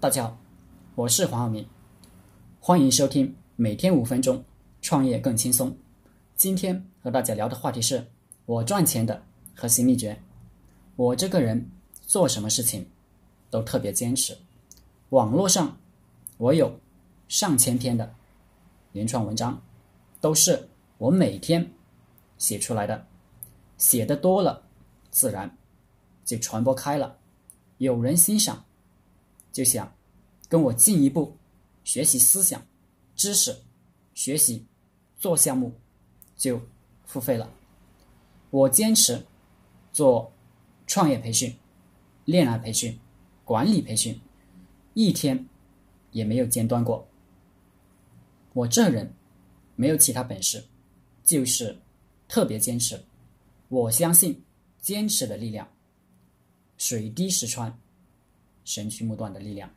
大家好，我是黄晓明，欢迎收听每天五分钟创业更轻松。今天和大家聊的话题是我赚钱的核心秘诀。我这个人做什么事情都特别坚持。网络上我有上千篇的原创文章，都是我每天写出来的。写的多了，自然就传播开了，有人欣赏。就想跟我进一步学习思想、知识，学习做项目，就付费了。我坚持做创业培训、恋爱培训、管理培训，一天也没有间断过。我这人没有其他本事，就是特别坚持。我相信坚持的力量，水滴石穿。神区木断的力量，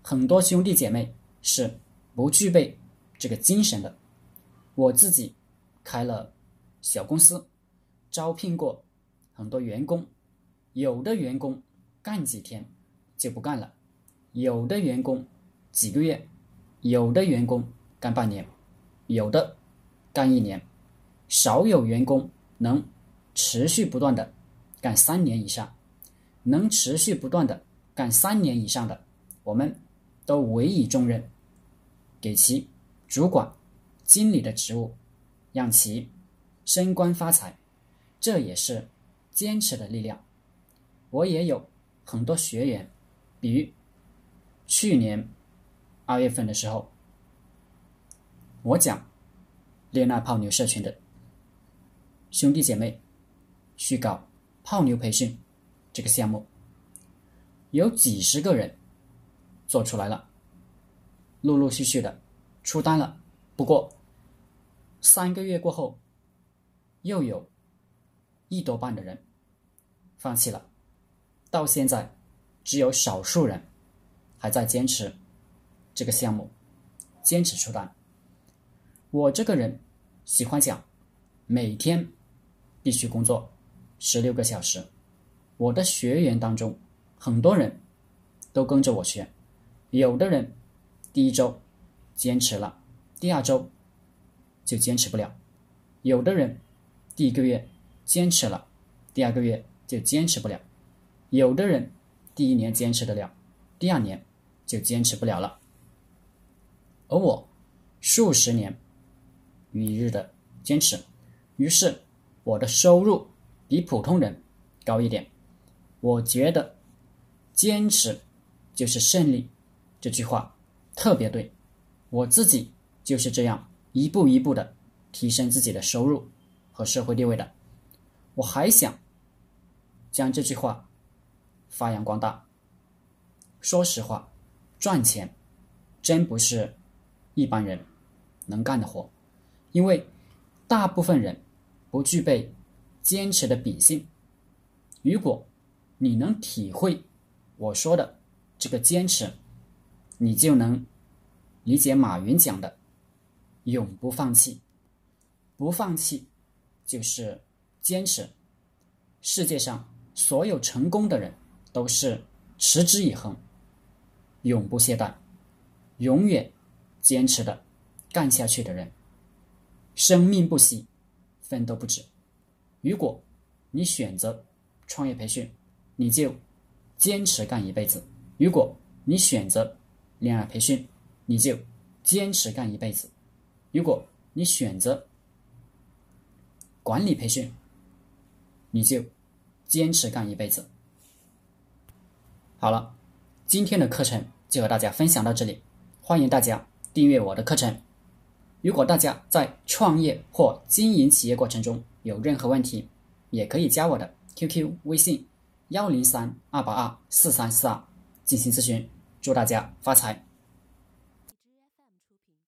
很多兄弟姐妹是不具备这个精神的。我自己开了小公司，招聘过很多员工，有的员工干几天就不干了，有的员工几个月，有的员工干半年，有的干一年，少有员工能持续不断的干三年以上，能持续不断的。干三年以上的，我们都委以重任，给其主管、经理的职务，让其升官发财，这也是坚持的力量。我也有很多学员，比如去年二月份的时候，我讲恋爱泡妞社群的兄弟姐妹去搞泡妞培训这个项目。有几十个人做出来了，陆陆续续的出单了。不过三个月过后，又有一多半的人放弃了。到现在，只有少数人还在坚持这个项目，坚持出单。我这个人喜欢讲，每天必须工作十六个小时。我的学员当中。很多人都跟着我学，有的人第一周坚持了，第二周就坚持不了；有的人第一个月坚持了，第二个月就坚持不了；有的人第一年坚持得了，第二年就坚持不了了。而我数十年如一日的坚持，于是我的收入比普通人高一点。我觉得。坚持就是胜利，这句话特别对，我自己就是这样一步一步的提升自己的收入和社会地位的。我还想将这句话发扬光大。说实话，赚钱真不是一般人能干的活，因为大部分人不具备坚持的秉性。如果你能体会。我说的这个坚持，你就能理解马云讲的“永不放弃”。不放弃就是坚持。世界上所有成功的人都是持之以恒、永不懈怠、永远坚持的干下去的人。生命不息，奋斗不止。如果你选择创业培训，你就。坚持干一辈子。如果你选择恋爱培训，你就坚持干一辈子；如果你选择管理培训，你就坚持干一辈子。好了，今天的课程就和大家分享到这里，欢迎大家订阅我的课程。如果大家在创业或经营企业过程中有任何问题，也可以加我的 QQ 微信。幺零三二八二四三四二进行咨询，祝大家发财。